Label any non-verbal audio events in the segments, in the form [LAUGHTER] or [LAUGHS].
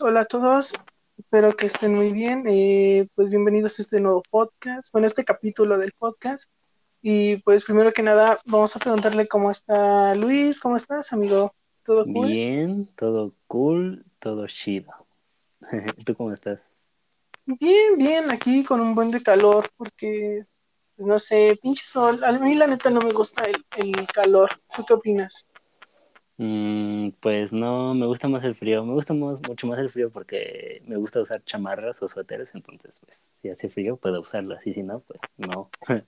Hola a todos, espero que estén muy bien. Eh, pues bienvenidos a este nuevo podcast, bueno, este capítulo del podcast. Y pues primero que nada, vamos a preguntarle cómo está Luis, ¿cómo estás, amigo? ¿Todo cool? Bien, todo cool, todo chido. [LAUGHS] ¿Tú cómo estás? Bien, bien, aquí con un buen de calor, porque, pues, no sé, pinche sol. A mí la neta no me gusta el, el calor. ¿Tú qué opinas? Mm, pues no, me gusta más el frío. Me gusta mucho más el frío porque me gusta usar chamarras o suéteres. Entonces, pues, si hace frío, puedo usarlo. Así, si no, pues no. [LAUGHS]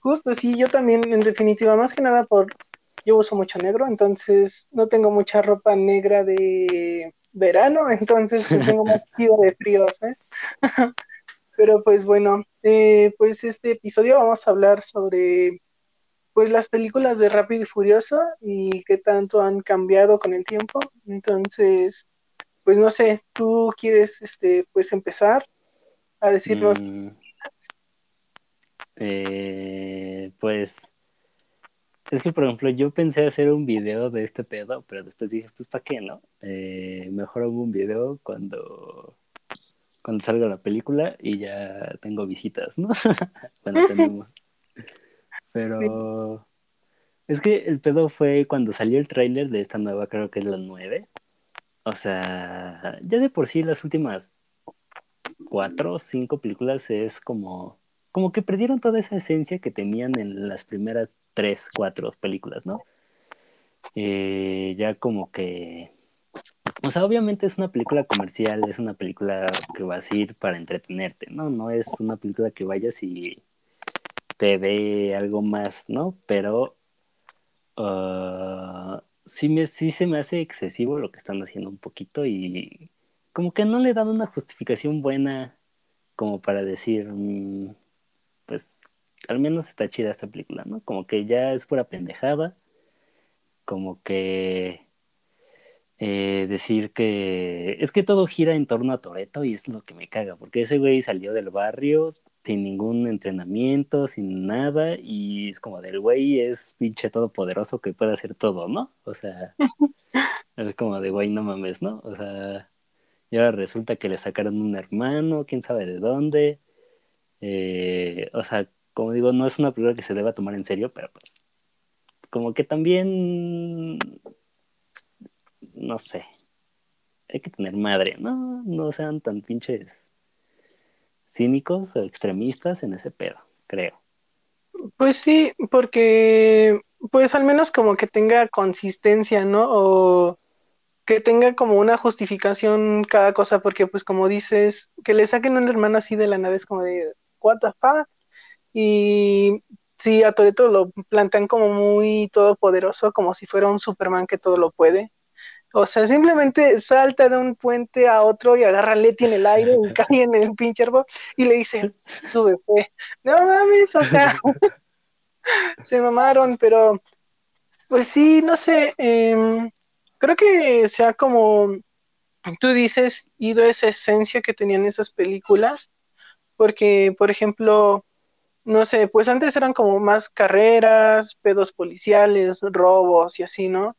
Justo, sí, yo también, en definitiva, más que nada por. Yo uso mucho negro, entonces no tengo mucha ropa negra de verano, [LAUGHS] entonces pues tengo más [LAUGHS] frío de frío, ¿sabes? Pero pues bueno, eh, pues este episodio vamos a hablar sobre pues las películas de Rápido y Furioso y qué tanto han cambiado con el tiempo. Entonces, pues no sé, tú quieres este pues empezar a decirnos mm. eh, pues es que por ejemplo yo pensé hacer un video de este pedo, pero después dije, pues ¿para qué no? Eh, mejor hago un video cuando cuando salga la película y ya tengo visitas, ¿no? [LAUGHS] bueno, tenemos. Pero es que el pedo fue cuando salió el tráiler de esta nueva, creo que es la 9. O sea, ya de por sí las últimas cuatro o cinco películas es como, como que perdieron toda esa esencia que tenían en las primeras tres, cuatro películas, ¿no? Eh, ya como que, o sea, obviamente es una película comercial, es una película que vas a ir para entretenerte, ¿no? No es una película que vayas y te dé algo más, ¿no? Pero uh, sí, me, sí se me hace excesivo lo que están haciendo un poquito y como que no le dan una justificación buena como para decir, mm, pues al menos está chida esta película, ¿no? Como que ya es pura pendejada, como que eh, decir que es que todo gira en torno a Toreto y es lo que me caga, porque ese güey salió del barrio sin ningún entrenamiento, sin nada, y es como del güey es pinche todopoderoso que puede hacer todo, ¿no? O sea, es como de güey, no mames, ¿no? O sea, y ahora resulta que le sacaron un hermano, quién sabe de dónde. Eh, o sea, como digo, no es una película que se deba tomar en serio, pero pues como que también no sé, hay que tener madre, no, no sean tan pinches cínicos o extremistas en ese pedo, creo. Pues sí, porque pues al menos como que tenga consistencia, ¿no? O que tenga como una justificación cada cosa, porque pues como dices, que le saquen un hermano así de la nada es como de, what the fuck? Y sí, a Toreto lo plantean como muy todopoderoso, como si fuera un Superman que todo lo puede. O sea, simplemente salta de un puente a otro y agarra a Leti en el aire y [LAUGHS] cae en el pinche árbol y le dice, sube, fe. No mames, o sea, [LAUGHS] se mamaron, pero pues sí, no sé, em, creo que sea como tú dices, ido esa esencia que tenían esas películas, porque, por ejemplo, no sé, pues antes eran como más carreras, pedos policiales, robos y así, ¿no?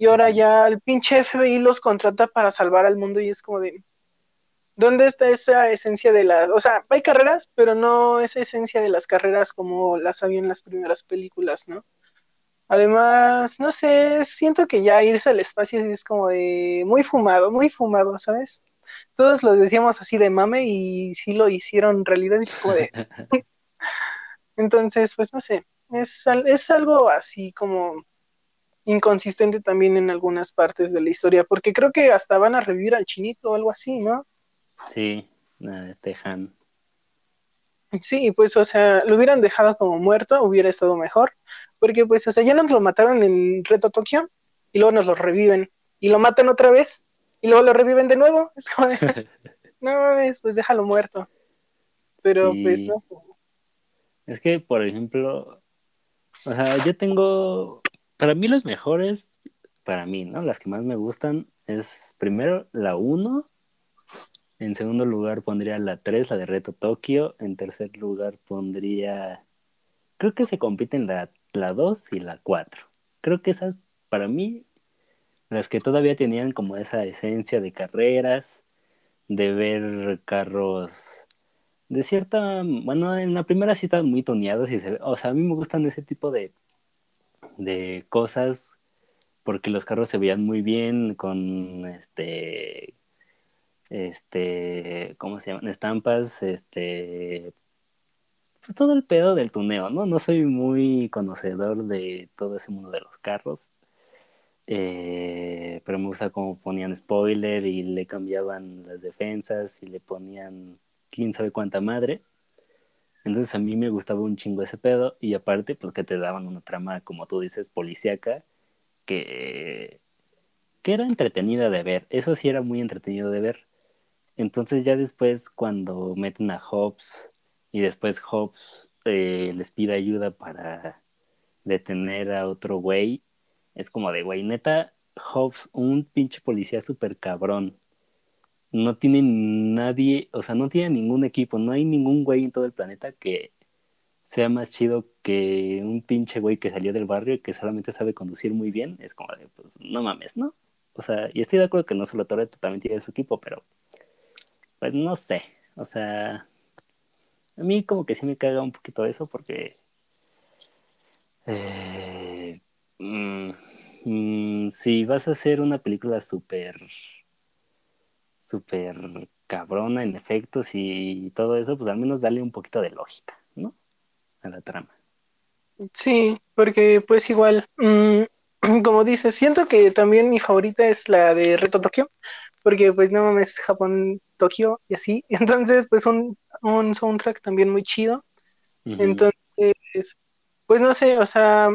Y ahora ya el pinche FBI los contrata para salvar al mundo y es como de, ¿dónde está esa esencia de las, o sea, hay carreras, pero no esa esencia de las carreras como las había en las primeras películas, ¿no? Además, no sé, siento que ya irse al espacio es como de muy fumado, muy fumado, ¿sabes? Todos lo decíamos así de mame y sí lo hicieron en realidad y como de... [LAUGHS] [LAUGHS] Entonces, pues no sé, es, es algo así como inconsistente también en algunas partes de la historia, porque creo que hasta van a revivir al chinito o algo así, ¿no? Sí, este Han. Sí, pues, o sea, lo hubieran dejado como muerto, hubiera estado mejor, porque, pues, o sea, ya nos lo mataron en Reto Tokio y luego nos lo reviven y lo matan otra vez y luego lo reviven de nuevo. [LAUGHS] Es como de, [LAUGHS] no mames, pues déjalo muerto. Pero, pues, no sé. Es que, por ejemplo, o sea, yo tengo para mí los mejores, para mí, ¿no? Las que más me gustan es primero la 1, en segundo lugar pondría la 3, la de Reto Tokio, en tercer lugar pondría, creo que se compiten la, la 2 y la 4. Creo que esas para mí las que todavía tenían como esa esencia de carreras, de ver carros de cierta, bueno, en la primera sí estaban muy toneados y se, o sea, a mí me gustan ese tipo de, de cosas porque los carros se veían muy bien con este este cómo se llaman estampas este pues todo el pedo del tuneo no no soy muy conocedor de todo ese mundo de los carros eh, pero me gusta cómo ponían spoiler y le cambiaban las defensas y le ponían quién sabe cuánta madre entonces a mí me gustaba un chingo ese pedo y aparte pues que te daban una trama como tú dices policíaca que, que era entretenida de ver. Eso sí era muy entretenido de ver. Entonces ya después cuando meten a Hobbs y después Hobbs eh, les pide ayuda para detener a otro güey, es como de güey, neta, Hobbs, un pinche policía súper cabrón. No tiene nadie, o sea, no tiene ningún equipo, no hay ningún güey en todo el planeta que sea más chido que un pinche güey que salió del barrio y que solamente sabe conducir muy bien, es como de, pues, no mames, ¿no? O sea, y estoy de acuerdo que no solo Toretto también tiene su equipo, pero, pues, no sé, o sea, a mí como que sí me caga un poquito eso porque, eh, mm, mm, si vas a hacer una película súper, súper cabrona en efectos y todo eso, pues al menos dale un poquito de lógica, ¿no? a la trama. Sí, porque pues igual, mm, [CLEARS THROAT] como dices, siento que también mi favorita es la de Reto Tokio, porque pues no mames, Japón, Tokio y así. [LAUGHS] Entonces, pues un, un soundtrack también muy chido. Entonces, pues no sé, o sea,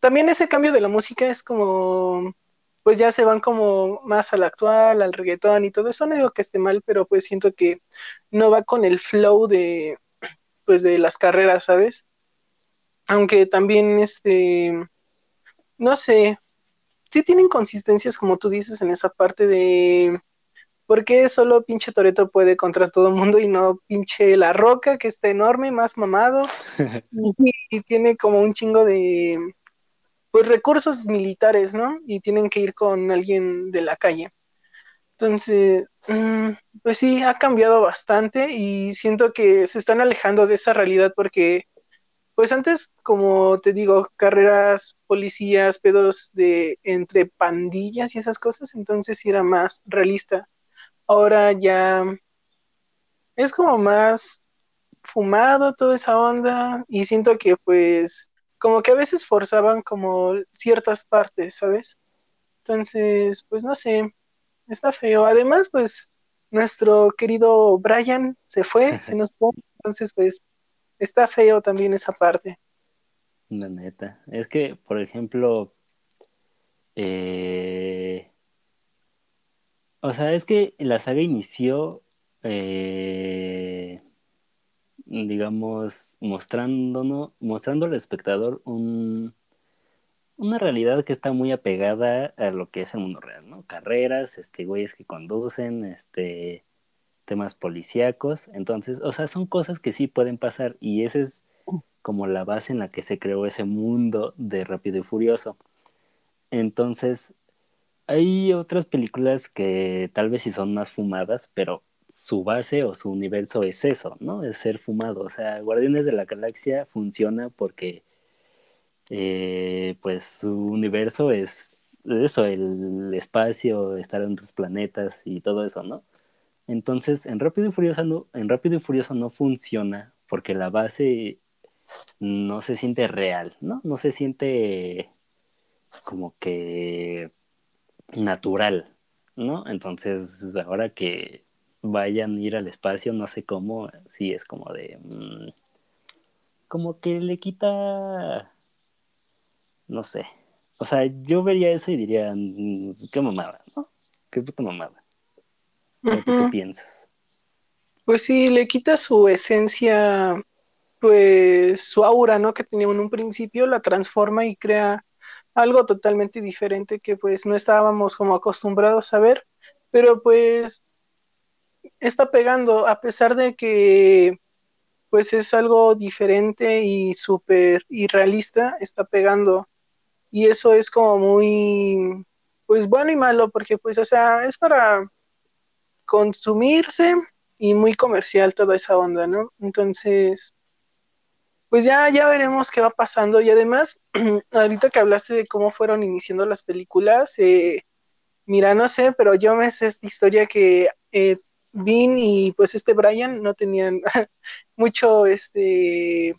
también ese cambio de la música es como, pues ya se van como más al actual, al reggaetón y todo eso. No digo que esté mal, pero pues siento que no va con el flow de, pues de las carreras, ¿sabes? Aunque también, este, no sé, sí tienen consistencias, como tú dices, en esa parte de por qué solo pinche Toreto puede contra todo el mundo y no pinche La Roca, que está enorme, más mamado, [LAUGHS] y, tiene como un chingo de, pues, recursos militares, ¿no? Y tienen que ir con alguien de la calle. Entonces, mm, pues sí, ha cambiado bastante y siento que se están alejando de esa realidad porque, pues antes, como te digo, carreras, policías, pedos de entre pandillas y esas cosas, entonces era más realista. Ahora ya es como más fumado toda esa onda y siento que pues como que a veces forzaban como ciertas partes, ¿sabes? Entonces, pues no sé, está feo. Además, pues nuestro querido Brian se fue, [LAUGHS] se nos fue, entonces pues está feo también esa parte. La neta. Es que, por ejemplo, eh... o sea, es que la saga inició, eh... digamos, mostrándonos, mostrando al espectador un, una realidad que está muy apegada a lo que es el mundo real, ¿no? Carreras, este, güeyes que conducen, este, temas policíacos. Entonces, o sea, son cosas que sí pueden pasar y esa es como la base en la que se creó ese mundo de Rápido y Furioso. Entonces, hay otras películas que tal vez sí son más fumadas, pero su base o su universo es eso, ¿no? Es ser fumado. O sea, Guardianes de la Galaxia funciona porque eh, pues su universo es eso, el espacio, estar en otros planetas y todo eso, ¿no? Entonces, en Rápido y Furioso no, en Rápido y Furioso no funciona porque la base no se siente real, ¿no? No se siente como que natural, ¿no? Entonces, ahora que vayan a ir al espacio, no sé cómo, sí es como de... Mm, como que le quita no sé. O sea, yo vería eso y diría, mm, qué mamada, ¿no? Qué puta mamada. ¿Qué piensas? Pues sí, le quita su esencia, pues su aura, ¿no? Que tenía en un principio, la transforma y crea algo totalmente diferente que pues no estábamos como acostumbrados a ver, pero pues está pegando, a pesar de que pues es algo diferente y súper irrealista, está pegando y eso es como muy, pues bueno y malo, porque pues, o sea, es para consumirse y muy comercial toda esa onda, ¿no? Entonces, pues ya, ya veremos qué va pasando. Y además, [CLEARS THROAT] ahorita que hablaste de cómo fueron iniciando las películas, eh, mira, no sé, pero yo me sé esta historia que eh, Vin y pues este Brian no tenían [LAUGHS] mucho este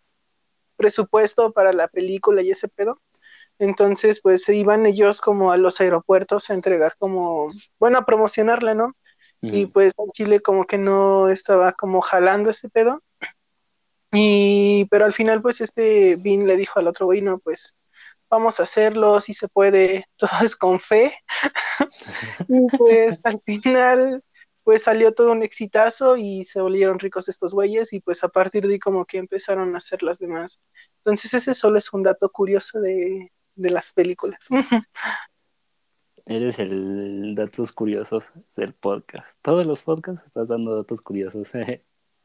presupuesto para la película y ese pedo. Entonces, pues iban ellos como a los aeropuertos a entregar como, bueno, a promocionarla, ¿no? Y pues en Chile como que no estaba como jalando ese pedo. Y, pero al final, pues este Vin le dijo al otro güey, no, pues vamos a hacerlo, si se puede, [LAUGHS] todo es con fe. [LAUGHS] y pues al final, pues salió todo un exitazo y se volvieron ricos estos güeyes y pues a partir de ahí como que empezaron a hacer las demás. Entonces ese solo es un dato curioso de, de las películas. [LAUGHS] Eres el datos curiosos del podcast. Todos los podcasts estás dando datos curiosos.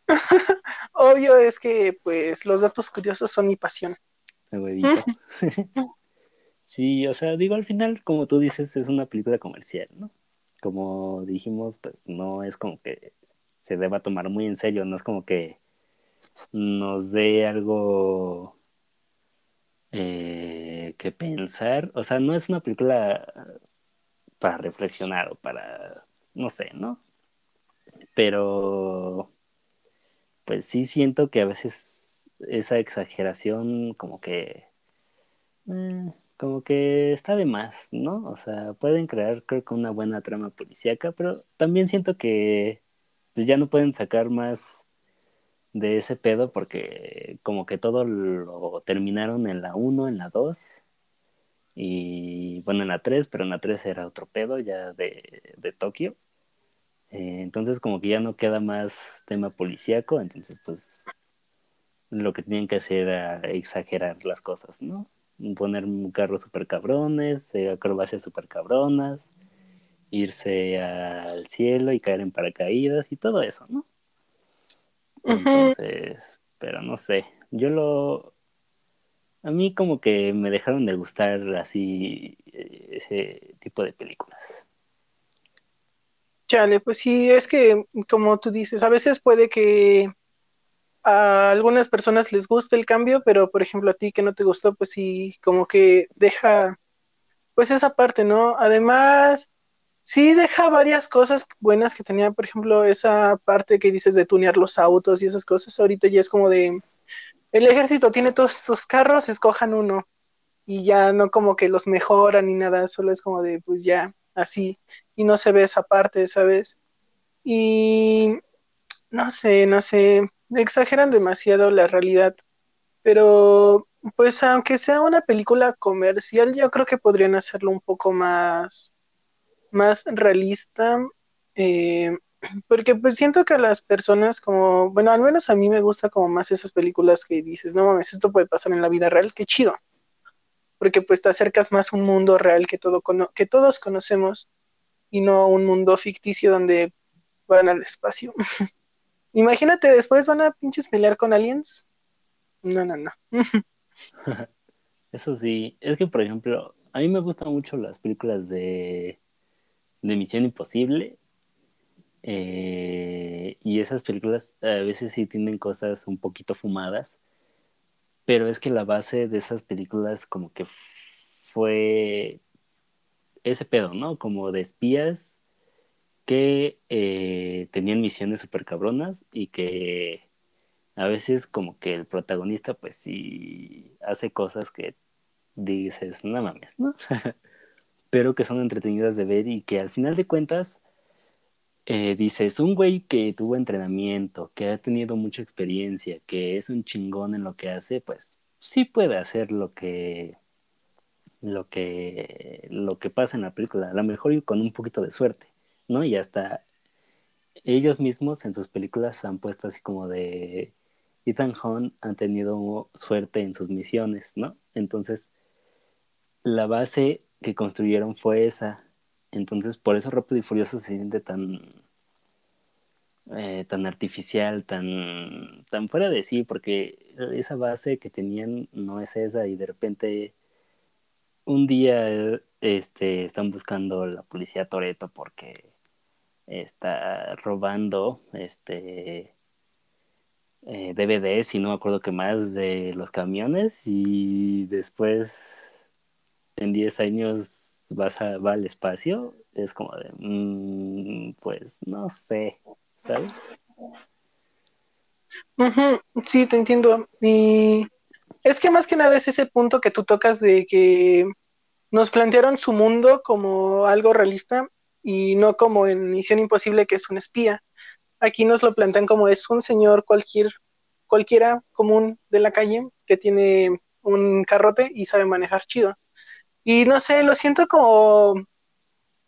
[LAUGHS] Obvio es que pues los datos curiosos son mi pasión. [LAUGHS] sí, o sea, digo, al final, como tú dices, es una película comercial, ¿no? Como dijimos, pues no es como que se deba tomar muy en serio, no es como que nos dé algo eh, que pensar. O sea, no es una película para reflexionar o para, no sé, ¿no? Pero, pues sí siento que a veces esa exageración como que, eh, como que está de más, ¿no? O sea, pueden crear creo que una buena trama policíaca, pero también siento que pues, ya no pueden sacar más de ese pedo porque como que todo lo terminaron en la 1, en la 2 y bueno, en la 3, pero en la 3 era otro pedo ya de, de Tokio. Eh, entonces como que ya no queda más tema policíaco, entonces pues lo que tenían que hacer era exagerar las cosas, ¿no? Poner carros super cabrones, eh, acrobacias super cabronas, irse al cielo y caer en paracaídas y todo eso, ¿no? Entonces, pero no sé, yo lo... A mí como que me dejaron de gustar así eh, ese tipo de películas. Chale, pues sí, es que como tú dices, a veces puede que a algunas personas les guste el cambio, pero por ejemplo a ti que no te gustó, pues sí, como que deja pues esa parte, ¿no? Además, sí deja varias cosas buenas que tenía, por ejemplo, esa parte que dices de tunear los autos y esas cosas, ahorita ya es como de, el ejército tiene todos estos carros, escojan uno y ya no como que los mejoran ni nada, solo es como de, pues ya, así, y no se ve esa parte, ¿sabes? Y no sé, no sé, exageran demasiado la realidad, pero pues aunque sea una película comercial, yo creo que podrían hacerlo un poco más más realista, eh, [CLEARS THROAT] porque pues siento que a las personas como, bueno, al menos a mí me gusta como más esas películas que dices, no mames, esto puede pasar en la vida real, qué chido, porque pues te acercas más a un mundo real que, todo que todos conocemos y no a un mundo ficticio donde van al espacio. [LAUGHS] Imagínate, después van a pinches pelear con aliens. No, no, no. [LAUGHS] Eso sí, es que por ejemplo, a mí me gustan mucho las películas de de Misión Imposible. Eh, y esas películas a veces sí tienen cosas un poquito fumadas, pero es que la base de esas películas como que fue ese pedo, ¿no? Como de espías que eh, tenían misiones súper cabronas y que a veces como que el protagonista pues sí hace cosas que dices, no mames, ¿no? [LAUGHS] pero que son entretenidas de ver y que al final de cuentas eh, dices, un güey que tuvo entrenamiento, que ha tenido mucha experiencia, que es un chingón en lo que hace, pues sí puede hacer lo que lo que lo que pasa en la película, a lo mejor con un poquito de suerte, ¿no? Y hasta ellos mismos en sus películas han puesto así como de Ethan Hunt han tenido suerte en sus misiones, ¿no? Entonces, la base que construyeron fue esa. Entonces, por eso Rápido y Furioso se siente tan, eh, tan artificial, tan, tan fuera de sí, porque esa base que tenían no es esa y de repente un día este, están buscando la policía Toreto porque está robando este eh, DVDs y no me acuerdo qué más de los camiones y después en 10 años vas a, va al espacio, es como de, mm, pues no sé, ¿sabes? Sí, te entiendo. Y es que más que nada es ese punto que tú tocas de que nos plantearon su mundo como algo realista y no como en Misión Imposible que es un espía. Aquí nos lo plantean como es un señor cualquier, cualquiera común de la calle que tiene un carrote y sabe manejar chido. Y no sé, lo siento como,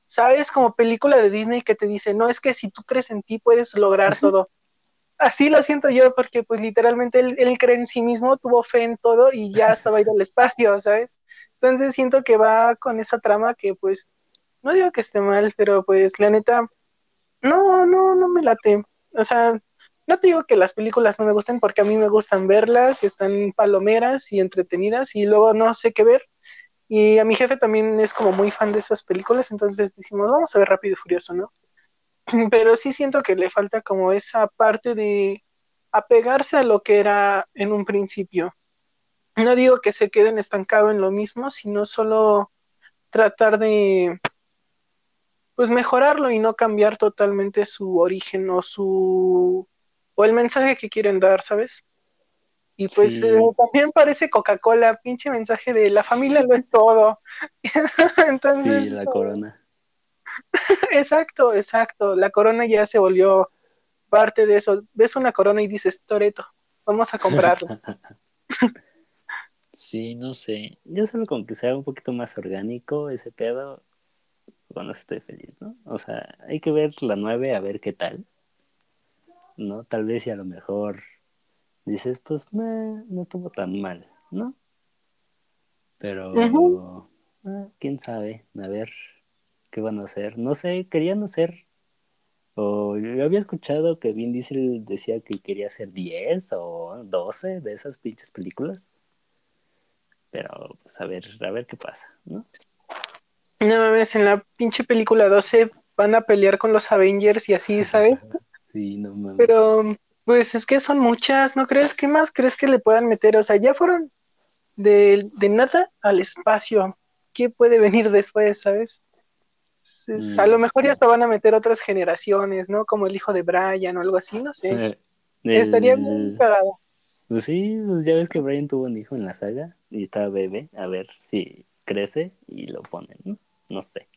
¿sabes? Como película de Disney que te dice, no, es que si tú crees en ti puedes lograr [LAUGHS] todo. Así lo siento yo, porque pues literalmente él, él cree en sí mismo, tuvo fe en todo y ya estaba ido al espacio, ¿sabes? Entonces siento que va con esa trama que pues, no digo que esté mal, pero pues la neta, no, no, no me late. O sea, no te digo que las películas no me gusten porque a mí me gustan verlas, y están palomeras y entretenidas y luego no sé qué ver. Y a mi jefe también es como muy fan de esas películas, entonces decimos, vamos a ver Rápido y Furioso, ¿no? [CLEARS THROAT] Pero sí siento que le falta como esa parte de apegarse a lo que era en un principio. No digo que se queden estancados en lo mismo, sino solo tratar de pues mejorarlo y no cambiar totalmente su origen o su o el mensaje que quieren dar, ¿sabes? Y pues eh, también parece Coca-Cola, pinche mensaje de la familia lo es todo. [LAUGHS] Entonces, sí, la [LAUGHS] corona. exacto, exacto. La corona ya se volvió parte de eso. Ves una corona y dices, Toreto, vamos a comprarla. [LAUGHS] sí, no sé. Yo solo con que sea un poquito más orgánico ese pedo, bueno, estoy feliz, ¿no? O sea, hay que ver la 9 a ver qué tal. ¿No? Tal vez y a lo mejor dices, pues no estuvo tan mal, ¿no? Pero, ah, quién sabe, a ver qué van a hacer. No sé, querían hacer, o yo había escuchado que Vin Diesel decía que quería hacer 10 o 12 de esas pinches películas. Pero, pues a ver, a ver qué pasa, ¿no? No mames, en la pinche película 12 van a pelear con los Avengers y así, ¿sabes? [LAUGHS] sí, no mames. Pero pues es que son muchas, ¿no crees? ¿Qué más crees que le puedan meter? O sea, ya fueron de, nada al espacio. ¿Qué puede venir después, sabes? a lo mm, mejor ya hasta van a meter otras generaciones, ¿no? Como el hijo de Brian o algo así, no sé. Estaría bien cagado. Pues sí, pues ya ves que Brian tuvo un hijo en la saga y estaba bebé. A ver si crece y lo ponen, ¿no? No sé.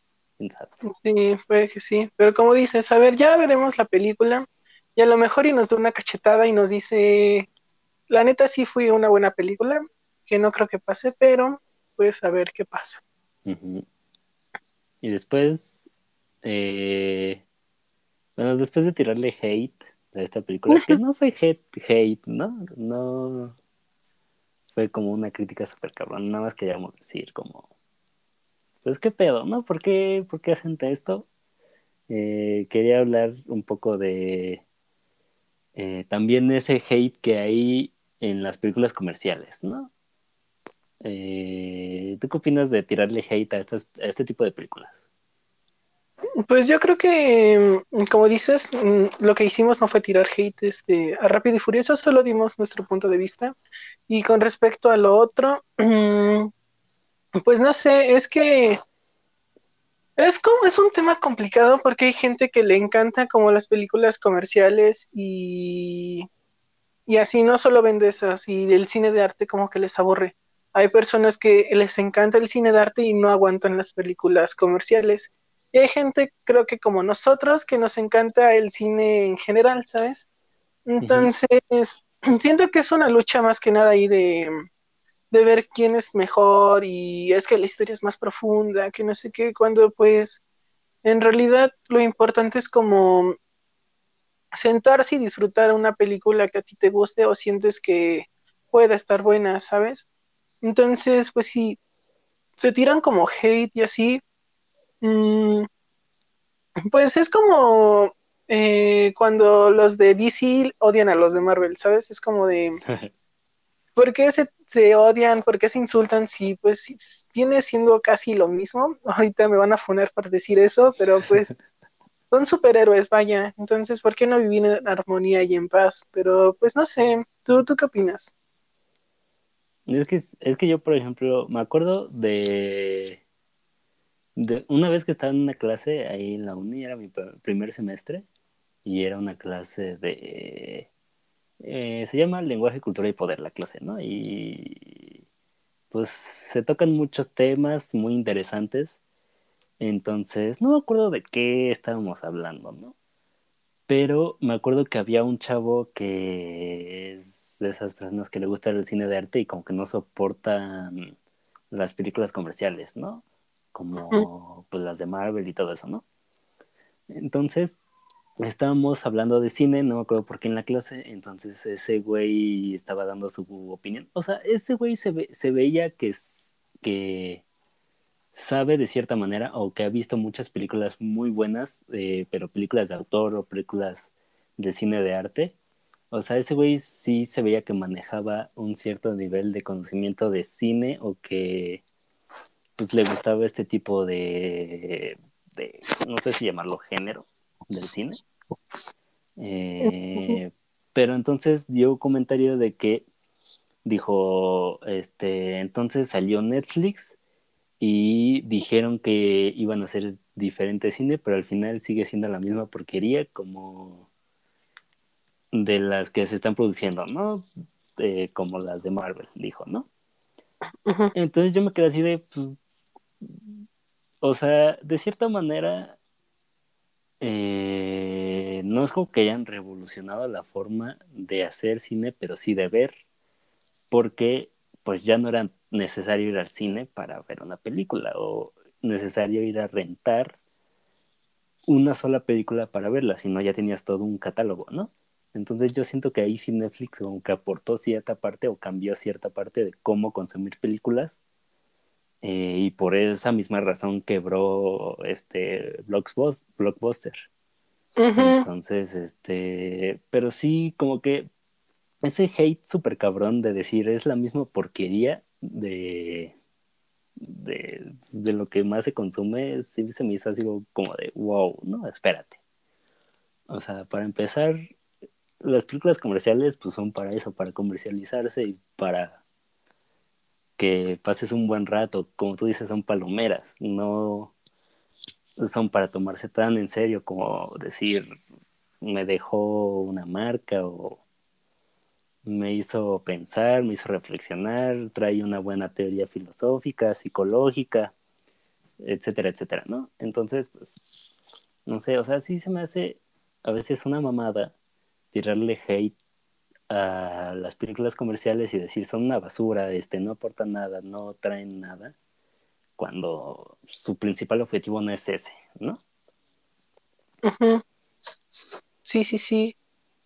Sí, puede que sí. Pero como dices, a ver, ya veremos la película y a lo mejor y nos da una cachetada y nos dice, la neta sí fue una buena película, que no creo que pase, pero pues a ver qué pasa. Y después, eh, bueno, después de tirarle hate a esta película, que no fue hate, hate, ¿no? No fue como una crítica súper cabrón, nada más queríamos decir como, pues qué pedo, ¿no? ¿Por qué, por qué hacen esto? Eh, quería hablar un poco de eh, también ese hate que hay en las películas comerciales, ¿no? Eh, ¿Tú qué opinas de tirarle hate a, este tipo de películas? Pues yo creo que, mm, como dices, mm, lo que hicimos no fue tirar hate este, a Rápido y Furioso, solo dimos nuestro punto de vista. Y con respecto a lo otro, [CLEARS THROAT] pues no sé, es que es como, es un tema complicado porque hay gente que le encanta como las películas comerciales y, y así no solo vende esas y el cine de arte como que les aburre. Hay personas que les encanta el cine de arte y no aguantan las películas comerciales. Y hay gente, creo que como nosotros, que nos encanta el cine en general, ¿sabes? Entonces, [CLEARS THROAT] siento que es una lucha más que nada ahí de, de ver quién es mejor y es que la historia es más profunda, que no sé qué, cuando pues en realidad lo importante es como sentarse y disfrutar una película que a ti te guste o sientes que pueda estar buena, ¿sabes? Entonces, pues si se tiran como hate y así, mm, pues es como eh, cuando los de DC odian a los de Marvel, ¿sabes? Es como de... [LAUGHS] ¿por qué se, se odian? ¿Por qué se insultan? Si pues viene siendo casi lo mismo. [LAUGHS] Ahorita me van a poner por decir eso, pero pues [LAUGHS] son superhéroes, vaya. Entonces, ¿por qué no vivir en armonía y en paz? Pero pues no sé, ¿tú, tú qué opinas? Es que, es que yo, por ejemplo, me acuerdo de, de una vez que estaba en una clase ahí en la uni, era mi primer semestre, y era una clase de... Eh, se llama Lenguaje, Cultura y Poder la clase, ¿no? Y pues se tocan muchos temas muy interesantes. Entonces, no me acuerdo de qué estábamos hablando, ¿no? Pero me acuerdo que había un chavo que es de esas personas que le gusta el cine de arte y como que no soportan las películas comerciales, ¿no? Como pues las de Marvel y todo eso, ¿no? Entonces, estábamos hablando de cine, no me acuerdo por qué en la clase, entonces ese güey estaba dando su opinión. O sea, ese güey se, se veía que, que sabe de cierta manera o que ha visto muchas películas muy buenas, eh, pero películas de autor o películas de cine de arte. O sea, ese güey sí se veía que manejaba un cierto nivel de conocimiento de cine o que pues le gustaba este tipo de, de no sé si llamarlo género del cine. Eh, pero entonces dio un comentario de que dijo, este, entonces salió Netflix y dijeron que iban a hacer diferente cine, pero al final sigue siendo la misma porquería como de las que se están produciendo, ¿no? Eh, como las de Marvel, dijo, ¿no? Entonces yo me quedé así de, pues, o sea, de cierta manera eh, no es como que hayan revolucionado la forma de hacer cine, pero sí de ver, porque pues ya no era necesario ir al cine para ver una película o necesario ir a rentar una sola película para verla, sino ya tenías todo un catálogo, ¿no? Entonces yo siento que ahí sí Netflix como que aportó cierta parte o cambió cierta parte de cómo consumir películas eh, y por esa misma razón quebró este Blockbuster. Entonces, este, pero sí, como que ese hate súper cabrón de decir es la misma porquería de, de, de, lo que más se consume, sí se me hizo así como de wow, no, espérate. O sea, para empezar, las películas comerciales pues son para eso, para comercializarse y para que pases un buen rato, como tú dices, son palomeras, no son para tomarse tan en serio como decir, me dejó una marca o me hizo pensar, me hizo reflexionar, trae una buena teoría filosófica, psicológica, etcétera, etcétera, ¿no? Entonces, pues, no sé, o sea, sí se me hace a veces una mamada tirarle hate a las películas comerciales y decir son una basura, este, no aportan nada, no traen nada, cuando su principal objetivo no es ese, ¿no? Sí, sí, sí.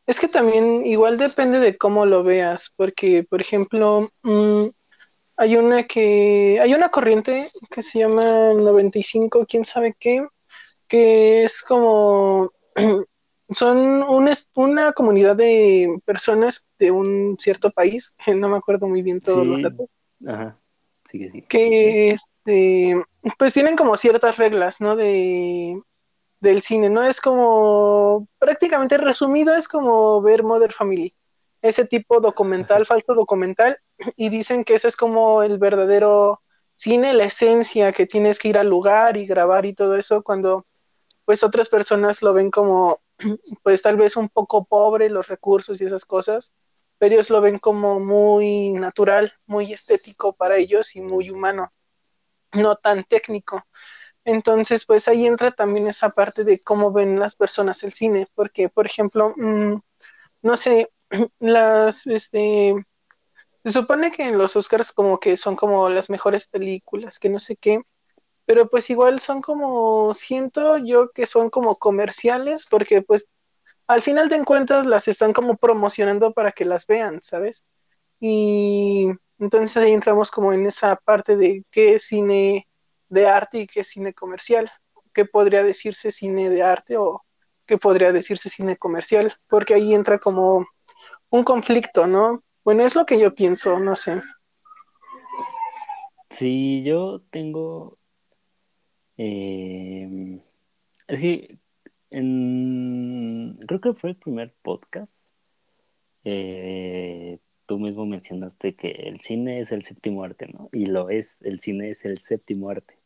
Es que también igual depende de cómo lo veas, porque, por ejemplo, mm, hay una que, hay una corriente que se llama 95, quién sabe qué, que es como [CLEARS THROAT] son una comunidad de personas de un cierto país, [LAUGHS] no me acuerdo muy bien todos los datos. Ajá. Sí, sí. Que este, pues tienen como ciertas reglas, ¿no? De del cine, ¿no? Es como prácticamente resumido, es como ver Mother Family. Ese tipo documental, falso documental, y dicen que ese es como el verdadero cine, la esencia, que tienes que ir al lugar y grabar y todo eso, cuando pues otras personas lo ven como [CLEARS THROAT] pues tal vez un poco pobre los recursos y esas cosas, pero ellos lo ven como muy natural, muy estético para ellos y muy humano, no tan técnico. Entonces, pues ahí entra también esa parte de cómo ven las personas el cine, porque, por ejemplo, mm, no sé, [CLEARS THROAT] las, este, se supone que en los Oscars como que son como las mejores películas, que no sé qué, pero pues igual son como, siento yo que son como comerciales, porque pues al final de cuentas las están como promocionando para que las vean, ¿sabes? Y entonces ahí entramos como en esa parte de qué es cine de arte y qué es cine comercial, qué podría decirse cine de arte o qué podría decirse cine comercial, porque ahí entra como un conflicto, ¿no? Bueno, es lo que yo pienso, no sé. Sí, yo tengo... eh, es que en- creo que fue el primer podcast. eh, tú mismo mencionaste que el cine es el séptimo arte, ¿no? Y lo es, el cine es el séptimo arte.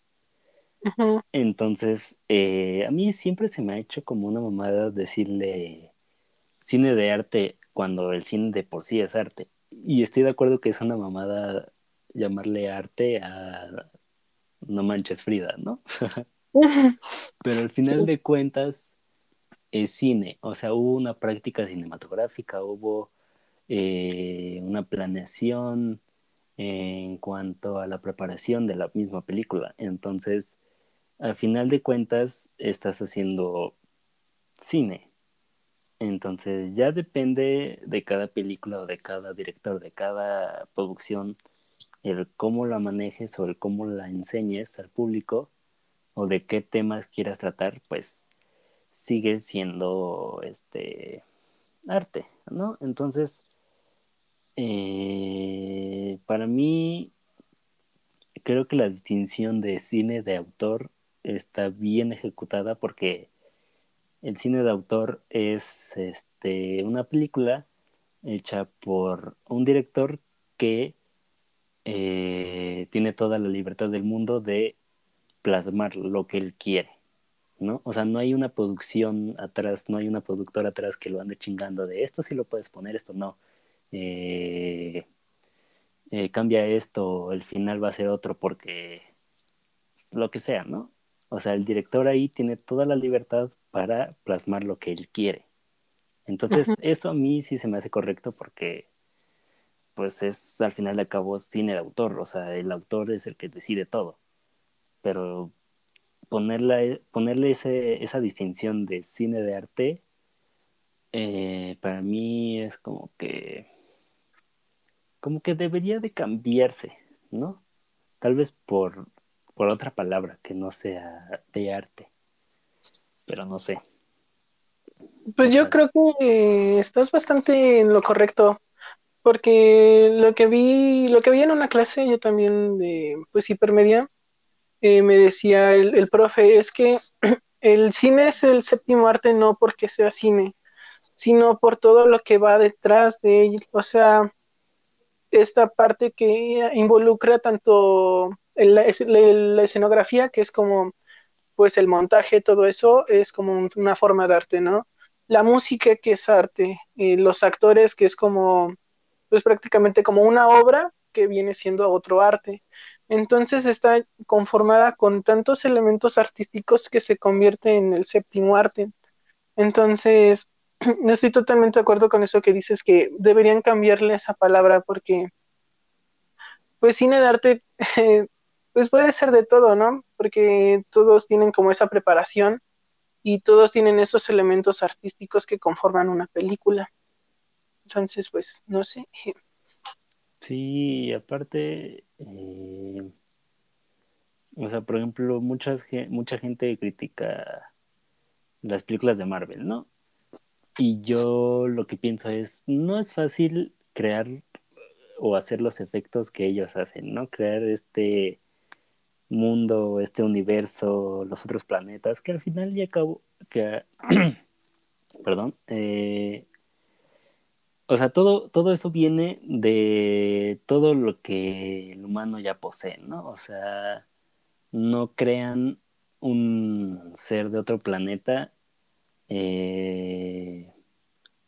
Entonces, eh, a mí siempre se me ha hecho como una mamada decirle cine de arte cuando el cine de por sí es arte. Y estoy de acuerdo que es una mamada llamarle arte a No Manches Frida, ¿no? [LAUGHS] [LAUGHS] Pero al Sí. final de cuentas es cine, o sea, hubo una práctica cinematográfica, hubo eh, una planeación en cuanto a la preparación de la misma película. Entonces, al final de cuentas, estás haciendo cine. Entonces, ya depende de cada película o de cada director, de cada producción, el cómo la manejes o el cómo la enseñes al público o de qué temas quieras tratar, pues sigue siendo este arte, ¿no? Entonces, eh, para mí, creo que la distinción de cine de autor está bien ejecutada porque el cine de autor es este, una película hecha por un director que eh, tiene toda la libertad del mundo de plasmar lo que él quiere, ¿no? O sea, no hay una producción atrás, no hay una productora atrás que lo ande chingando de esto sí lo puedes poner, esto no. Eh, eh, cambia esto, el final va a ser otro porque lo que sea, ¿no? O sea, el director ahí tiene toda la libertad para plasmar lo que él quiere. Entonces, eso a mí sí se me hace correcto porque, pues, es al final de cabo cine de autor, o sea, el autor es el que decide todo. Pero ponerle, ponerle ese, esa distinción de cine de arte, eh, para mí es como que, como que debería de cambiarse, ¿no? Tal vez por, por otra palabra que no sea de arte, pero no sé. Pues O yo creo que estás bastante en lo correcto, porque lo que vi, lo que vi en una clase, yo también de pues hipermedia, eh, me decía el, el profe, es que [CLEARS THROAT] el cine es el séptimo arte no porque sea cine, sino por todo lo que va detrás de él. O sea, esta parte que involucra tanto la, escenografía, que es como pues el montaje, todo eso es como un- una forma de arte, ¿no? La música que es arte, eh, los actores que es como, pues prácticamente como una obra que viene siendo otro arte. Entonces está conformada con tantos elementos artísticos que se convierte en el séptimo arte. Entonces, [CLEARS THROAT] no estoy totalmente de acuerdo con eso que dices que deberían cambiarle esa palabra porque, pues cine de arte, [LAUGHS] pues puede ser de todo, ¿no? Porque todos tienen como esa preparación y todos tienen esos elementos artísticos que conforman una película. Entonces, pues, no sé. sí, aparte, eh, o sea, por ejemplo, muchas, mucha gente critica las películas de Marvel, ¿no? Y yo lo que pienso es, no es fácil crear o hacer los efectos que ellos hacen, ¿no? Crear este mundo, este universo, los otros planetas, que al final y acabo, que, [CLEARS THROAT] perdón, eh, o sea, todo, todo eso viene de todo lo que el humano ya posee, ¿no? O sea, no crean un ser de otro planeta eh,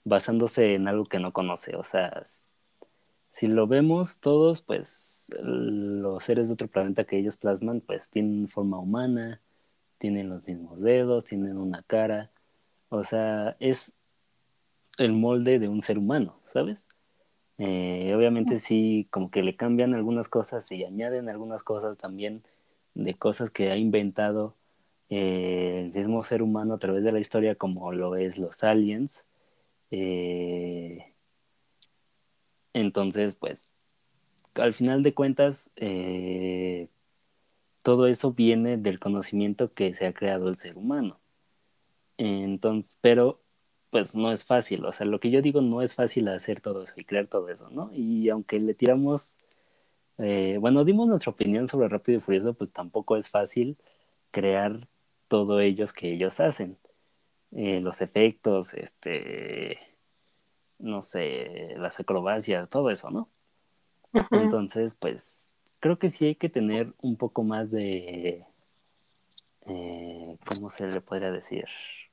basándose en algo que no conoce. O sea, si lo vemos todos, pues los seres de otro planeta que ellos plasman, pues tienen forma humana, tienen los mismos dedos, tienen una cara. O sea, es el molde de un ser humano, ¿sabes? Eh, obviamente sí, como que le cambian algunas cosas y añaden algunas cosas también de cosas que ha inventado eh, el mismo ser humano a través de la historia, como lo es los aliens. Eh, entonces, pues, al final de cuentas, todo eso viene del conocimiento que se ha creado el ser humano. Entonces, pero pues no es fácil. O sea, lo que yo digo no es fácil hacer todo eso y crear todo eso, ¿no? Y aunque le tiramos, eh, bueno, dimos nuestra opinión sobre Rápido y Furioso, pues tampoco es fácil crear todo ellos que ellos hacen. Eh, los efectos, este, no sé, las acrobacias, todo eso, ¿no? Entonces, pues creo que sí hay que tener un poco más de, eh, ¿cómo se le podría decir?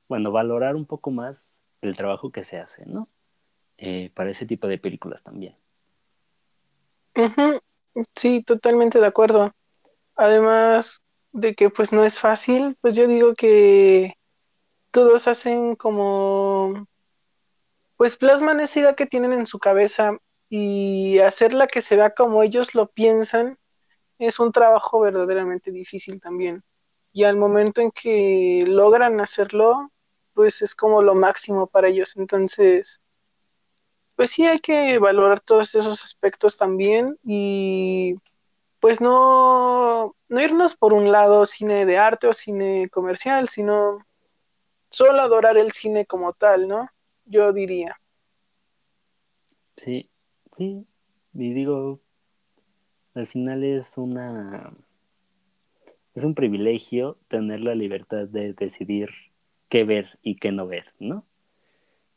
Bueno, valorar un poco más el trabajo que se hace, ¿no? Eh, para ese tipo de películas también. Sí, totalmente de acuerdo. Además de que pues no es fácil, pues yo digo que todos hacen como, pues plasman esa idea que tienen en su cabeza y hacerla que se vea como ellos lo piensan es un trabajo verdaderamente difícil también. Y al momento en que logran hacerlo, pues es como lo máximo para ellos. Entonces, pues sí hay que valorar todos esos aspectos también y pues no, no irnos por un lado cine de arte o cine comercial, sino solo adorar el cine como tal, ¿no? Yo diría. Sí, sí, y digo, al final es una, es un privilegio tener la libertad de decidir qué ver y qué no ver, ¿no?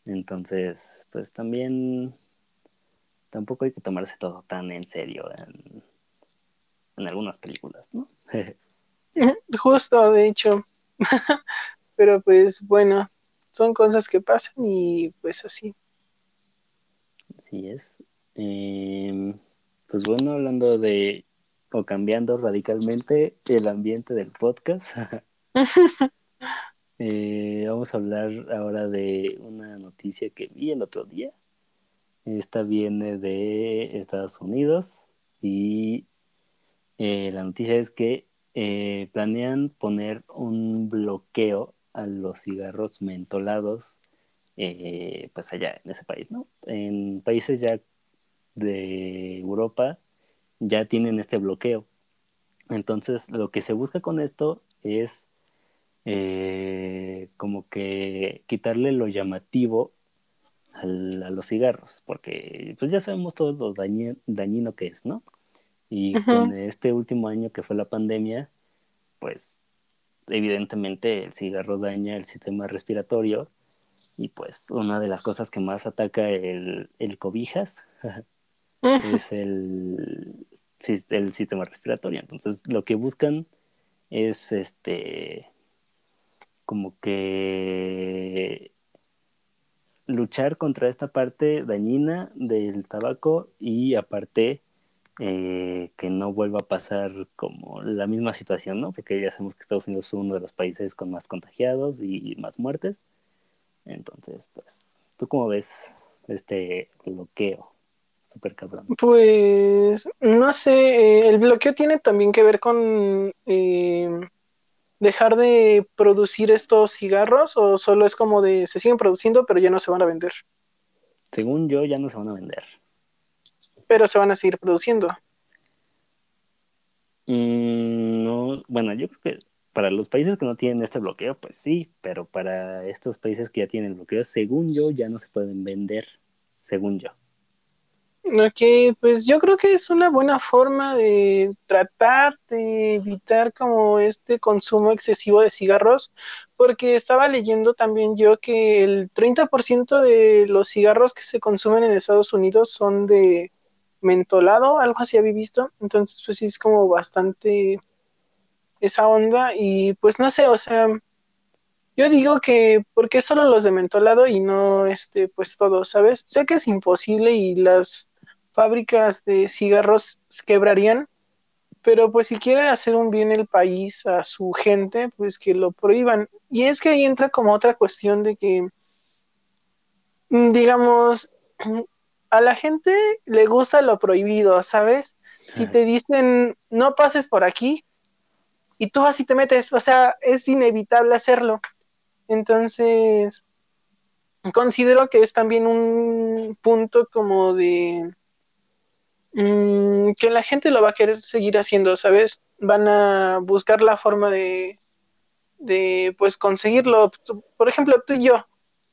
Entonces, pues también tampoco hay que tomarse todo tan en serio en, en algunas películas, ¿no? [LAUGHS] Justo, de hecho. [LAUGHS] Pero pues bueno, son cosas que pasan y pues así. Así es. Em, pues bueno, hablando de o cambiando radicalmente el ambiente del podcast. [LAUGHS] Eh, vamos a hablar ahora de una noticia que vi el otro día. Esta viene de Estados Unidos y eh, la noticia es que eh, planean poner un bloqueo a los cigarros mentolados, pues allá en ese país, ¿no? En países ya de Europa ya tienen este bloqueo. Entonces, lo que se busca con esto es eh, como que quitarle lo llamativo a los cigarros, porque pues ya sabemos todo lo dañino que es, ¿no? Y con este último año que fue la pandemia, pues evidentemente el cigarro daña el sistema respiratorio y pues una de las cosas que más ataca el, el cobijas [LAUGHS] es el, el sistema respiratorio. Entonces lo que buscan es este como que luchar contra esta parte dañina del tabaco y aparte eh, que no vuelva a pasar como la misma situación, ¿no? Porque ya sabemos que Estados Unidos es uno de los países con más contagiados y más muertes. Entonces, pues, ¿tú cómo ves este bloqueo? Super cabrón. Pues, no sé, eh, el bloqueo tiene también que ver con eh, dejar de producir estos cigarros o solo es como de se siguen produciendo pero ya no se van a vender? Según yo ya no se van a vender. Pero se van a seguir produciendo. Mm, no, bueno, yo creo que para los países que no tienen este bloqueo, pues sí, pero para estos países que ya tienen bloqueo, según yo, ya no se pueden vender, según yo. Ok, pues yo creo que es una buena forma de tratar de evitar como este consumo excesivo de cigarros, porque estaba leyendo también yo que el 30% de los cigarros que se consumen en Estados Unidos son de mentolado, algo así había visto, entonces pues sí es como bastante esa onda y pues no sé, o sea, yo digo que ¿por qué solo los de mentolado y no este pues todo, ¿sabes? Sé que es imposible y las fábricas de cigarros quebrarían, pero pues si quiere hacer un bien el país a su gente, pues que lo prohíban. Y es que ahí entra como otra cuestión de que, mm, digamos, [CLEARS THROAT] a la gente le gusta lo prohibido, ¿sabes? Si te dicen no pases por aquí y tú así te metes, o sea, es inevitable hacerlo. Entonces, considero que es también un punto como de Mm, que la gente lo va a querer seguir haciendo, ¿sabes? Van a buscar la forma de, de, pues, conseguirlo. Por ejemplo, tú y yo,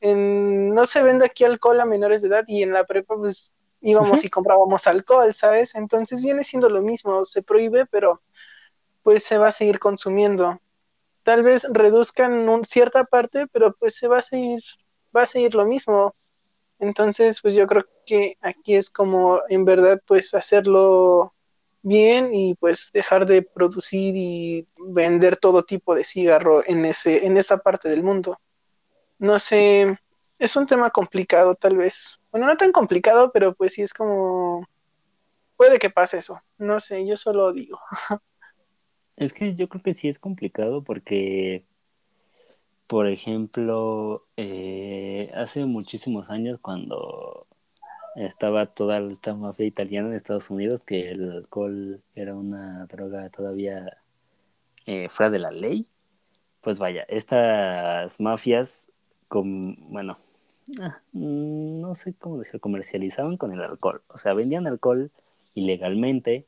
no se vende aquí alcohol a menores de edad y en la prepa pues íbamos y comprábamos alcohol, ¿sabes? Entonces viene siendo lo mismo, se prohíbe, pero pues se va a seguir consumiendo. Tal vez reduzcan un, cierta parte, pero pues se va a seguir, va a seguir lo mismo. Entonces, pues yo creo que aquí es como en verdad pues hacerlo bien y pues dejar de producir y vender todo tipo de cigarro en ese en esa parte del mundo. No sé, es un tema complicado tal vez. Bueno, no tan complicado, pero pues sí es como puede que pase eso. No sé, yo solo digo. [LAUGHS] Es que yo creo que sí es complicado porque por ejemplo, eh, hace muchísimos años cuando estaba toda esta mafia italiana en Estados Unidos, que el alcohol era una droga todavía eh, fuera de la ley, pues vaya, estas mafias, con, bueno, ah, no sé cómo decirlo, comercializaban con el alcohol, o sea, vendían alcohol ilegalmente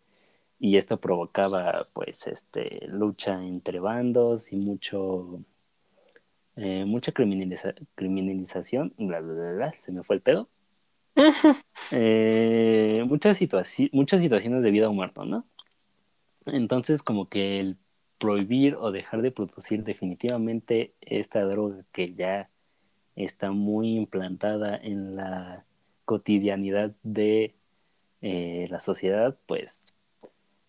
y esto provocaba pues este lucha entre bandos y mucho eh, mucha criminalización, bla, bla, bla, se me fue el pedo. [LAUGHS] Eh, muchas, muchas situaciones de vida o muerto, ¿no? Entonces, como que el prohibir o dejar de producir definitivamente esta droga que ya está muy implantada en la cotidianidad de eh, la sociedad, pues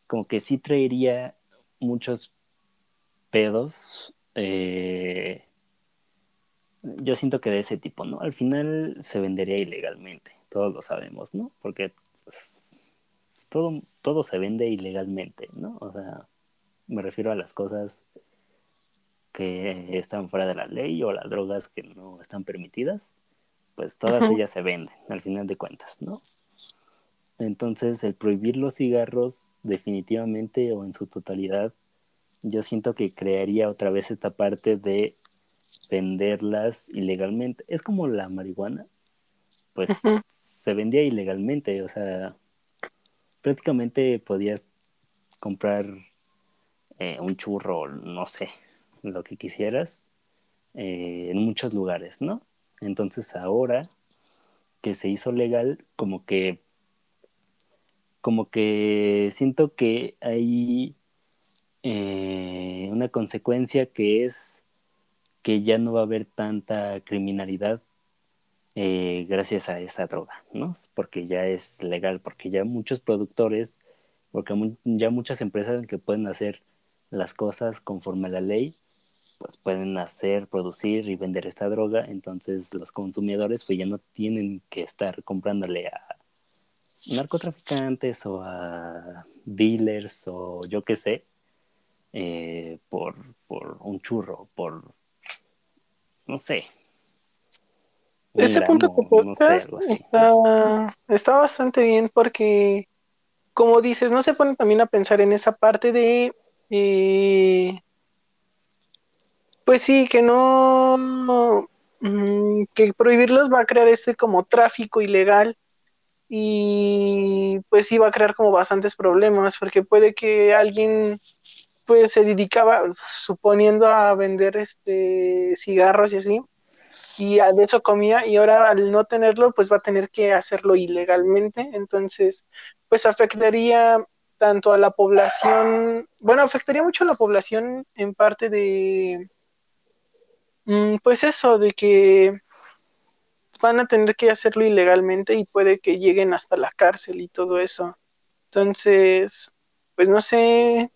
como que sí traería muchos pedos eh, yo siento que de ese tipo, ¿no? Al final se vendería ilegalmente, todos lo sabemos, ¿no? Porque pues, todo, todo se vende ilegalmente, ¿no? O sea, me refiero a las cosas que están fuera de la ley o las drogas que no están permitidas, pues todas ellas se venden, al final de cuentas, ¿no? Entonces, el prohibir los cigarros definitivamente o en su totalidad, yo siento que crearía otra vez esta parte de venderlas ilegalmente. Es como la marihuana, pues se vendía ilegalmente, o sea, prácticamente podías comprar eh, un churro, no sé, lo que quisieras, eh, en muchos lugares, ¿no? Entonces ahora que se hizo legal, como que, como que siento que hay eh, una consecuencia que es que ya no va a haber tanta criminalidad eh, gracias a esa droga, ¿no? Porque ya es legal, porque ya muchos productores, porque ya muchas empresas que pueden hacer las cosas conforme a la ley, pues pueden hacer, producir y vender esta droga, entonces los consumidores pues ya no tienen que estar comprándole a narcotraficantes o a dealers o yo qué sé, eh, por, por un churro, no sé. Ese punto que tocas está, está bastante bien porque, como dices, no se ponen también a pensar en esa parte de, eh, pues sí, que no, mm, que prohibirlos va a crear este como tráfico ilegal y pues sí va a crear como bastantes problemas porque puede que alguien pues se dedicaba, suponiendo a vender este cigarros y así, y de eso comía, y ahora al no tenerlo, pues va a tener que hacerlo ilegalmente, entonces, pues afectaría tanto a la población, bueno, afectaría mucho a la población en parte de, mm, pues eso, de que van a tener que hacerlo ilegalmente y puede que lleguen hasta la cárcel y todo eso. Entonces, pues no sé,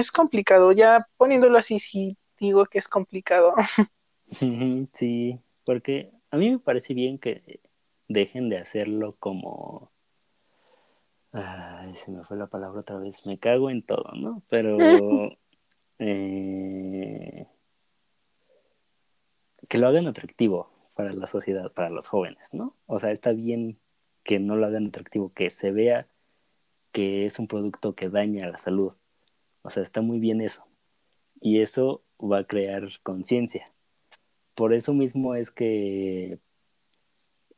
es complicado, ya poniéndolo así, sí digo que es complicado. [LAUGHS] [LAUGHS] Sí, porque a mí me parece bien que dejen de hacerlo como... Ay, se me fue la palabra otra vez, me cago en todo, ¿no? Pero... [LAUGHS] eh... que lo hagan atractivo para la sociedad, para los jóvenes, ¿no? O sea, está bien que no lo hagan atractivo, que se vea que es un producto que daña la salud, o sea, está muy bien eso. Y eso va a crear conciencia. Por eso mismo es que,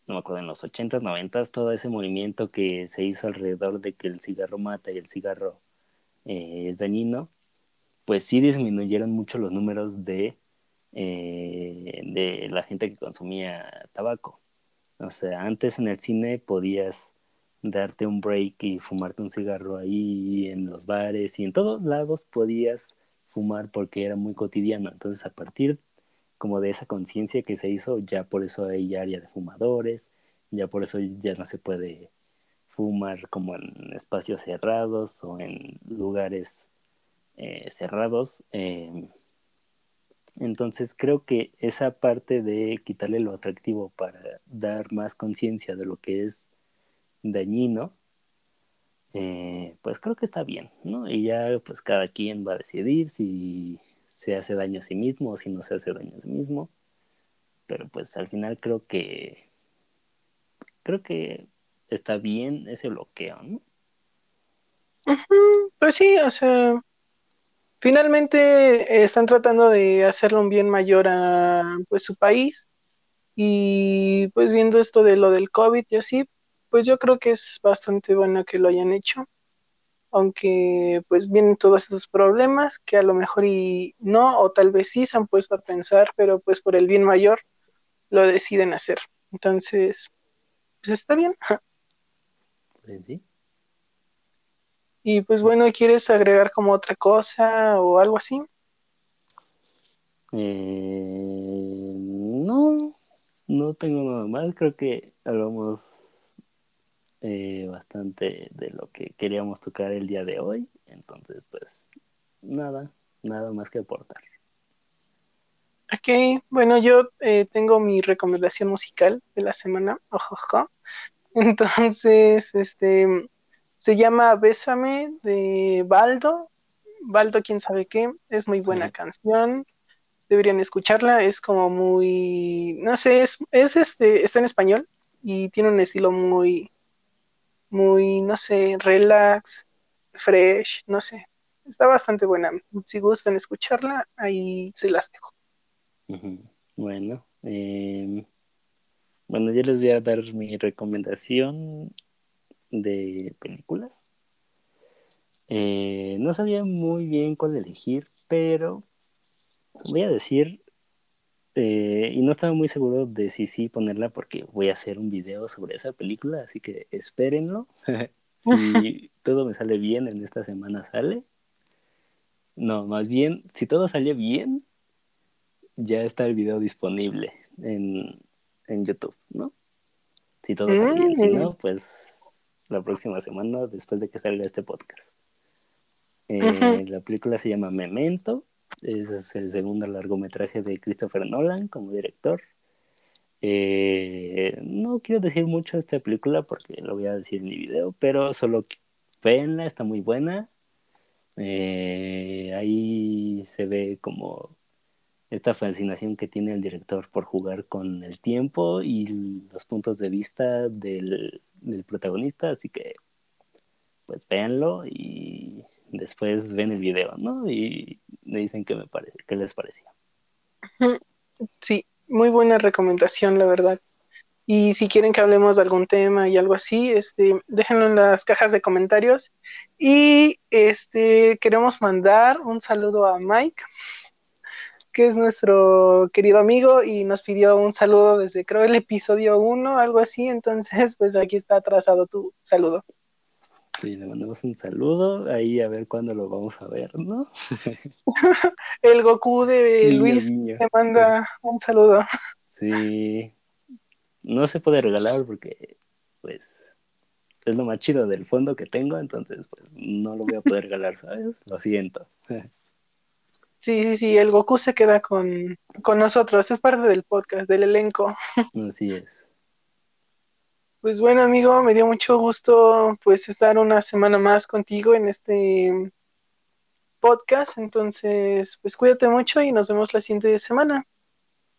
no me acuerdo, en los 80s, 90 todo ese movimiento que se hizo alrededor de que el cigarro mata y el cigarro eh, es dañino, pues sí disminuyeron mucho los números de eh, de la gente que consumía tabaco. O sea, antes en el cine podías darte un break y fumarte un cigarro ahí en los bares y en todos lados podías fumar porque era muy cotidiano. Entonces a partir como de esa conciencia que se hizo, ya por eso hay área de fumadores, ya por eso ya no se puede fumar como en espacios cerrados o en lugares eh, cerrados. Em, entonces creo que esa parte de quitarle lo atractivo para dar más conciencia de lo que es dañino, eh, pues creo que está bien, ¿no? Y ya pues cada quien va a decidir si se hace daño a sí mismo o si no se hace daño a sí mismo. Pero pues al final creo que creo que está bien ese bloqueo, ¿no? Pues sí, o sea, finalmente están tratando de hacerle un bien mayor a pues su país y pues viendo esto de lo del COVID y así, pues yo creo que es bastante bueno que lo hayan hecho, aunque pues vienen todos estos problemas que a lo mejor y no, o tal vez sí se han puesto a pensar, pero pues por el bien mayor lo deciden hacer. Entonces, pues está bien. [LAUGHS] Sí. Y pues bueno, ¿quieres agregar como otra cosa o algo así? Eh, no, no tengo nada más. Creo que hablamos eh, bastante de lo que queríamos tocar el día de hoy. Entonces, pues nada, nada más que aportar. Ok, bueno, yo eh, tengo mi recomendación musical de la semana. Ojojo. [LAUGHS] Entonces, este se llama Bésame de Baldo. Baldo, quién sabe qué, es muy buena canción. Deberían escucharla, es como muy, no sé, es, es este, está en español y tiene un estilo muy, muy, no sé, relax, fresh, no sé. Está bastante buena. Si gustan escucharla, ahí se las dejo. Bueno, em, bueno, yo les voy a dar mi recomendación de películas. Eh, no sabía muy bien cuál elegir, pero voy a decir, eh, y no estaba muy seguro de si sí ponerla porque voy a hacer un video sobre esa película, así que espérenlo. [LAUGHS] si [LAUGHS] todo me sale bien, en esta semana sale. No, más bien, si todo sale bien, ya está el video disponible en, en YouTube, ¿no? Si todo sale bien, si no, mm. pues la próxima semana después de que salga este podcast. Eh, la película se llama Memento, es el segundo largometraje de Christopher Nolan como director. Eh, no quiero decir mucho de esta película porque lo voy a decir en mi video, pero solo véanla, está muy buena. Eh, ahí se ve como esta fascinación que tiene el director por jugar con el tiempo y los puntos de vista del, protagonista, así que pues véanlo y después ven el video, ¿no? Y me dicen qué me les pareció. Sí, muy buena recomendación, la verdad. Y si quieren que hablemos de algún tema y algo así, este, déjenlo en las cajas de comentarios. Y este queremos mandar un saludo a Mike, que es nuestro querido amigo y nos pidió un saludo desde creo el episodio 1, algo así, entonces pues aquí está atrasado tu saludo. Sí, le mandamos un saludo, ahí a ver cuándo lo vamos a ver, ¿no? [LAUGHS] el Goku de Luis te manda un saludo. Sí, no se puede regalar porque pues es lo más chido del fondo que tengo, entonces pues no lo voy a poder regalar, ¿sabes? Lo siento. [LAUGHS] Sí, sí, sí, el Goku se queda con, nosotros, es parte del podcast, del elenco. Así es. Pues bueno, amigo, me dio mucho gusto pues estar una semana más contigo en este podcast, entonces pues cuídate mucho y nos vemos la siguiente semana.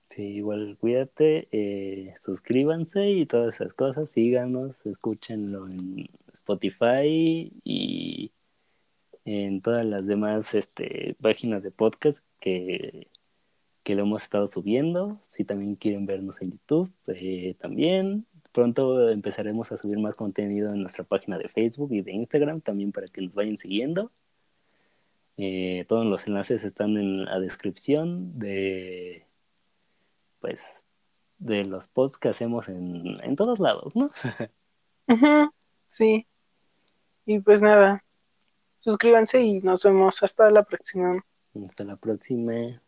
Sí, igual cuídate, eh, suscríbanse y todas esas cosas, síganos, escúchenlo en Spotify y en todas las demás este, páginas de podcast que, que lo hemos estado subiendo. Si también quieren vernos en YouTube, eh, también. Pronto empezaremos a subir más contenido en nuestra página de Facebook y de Instagram también para que nos vayan siguiendo. Eh, todos los enlaces están en la descripción de pues de los posts que hacemos en, en todos lados, ¿no? [LAUGHS] Sí. Y pues nada, suscríbanse y nos vemos hasta la próxima. Hasta la próxima.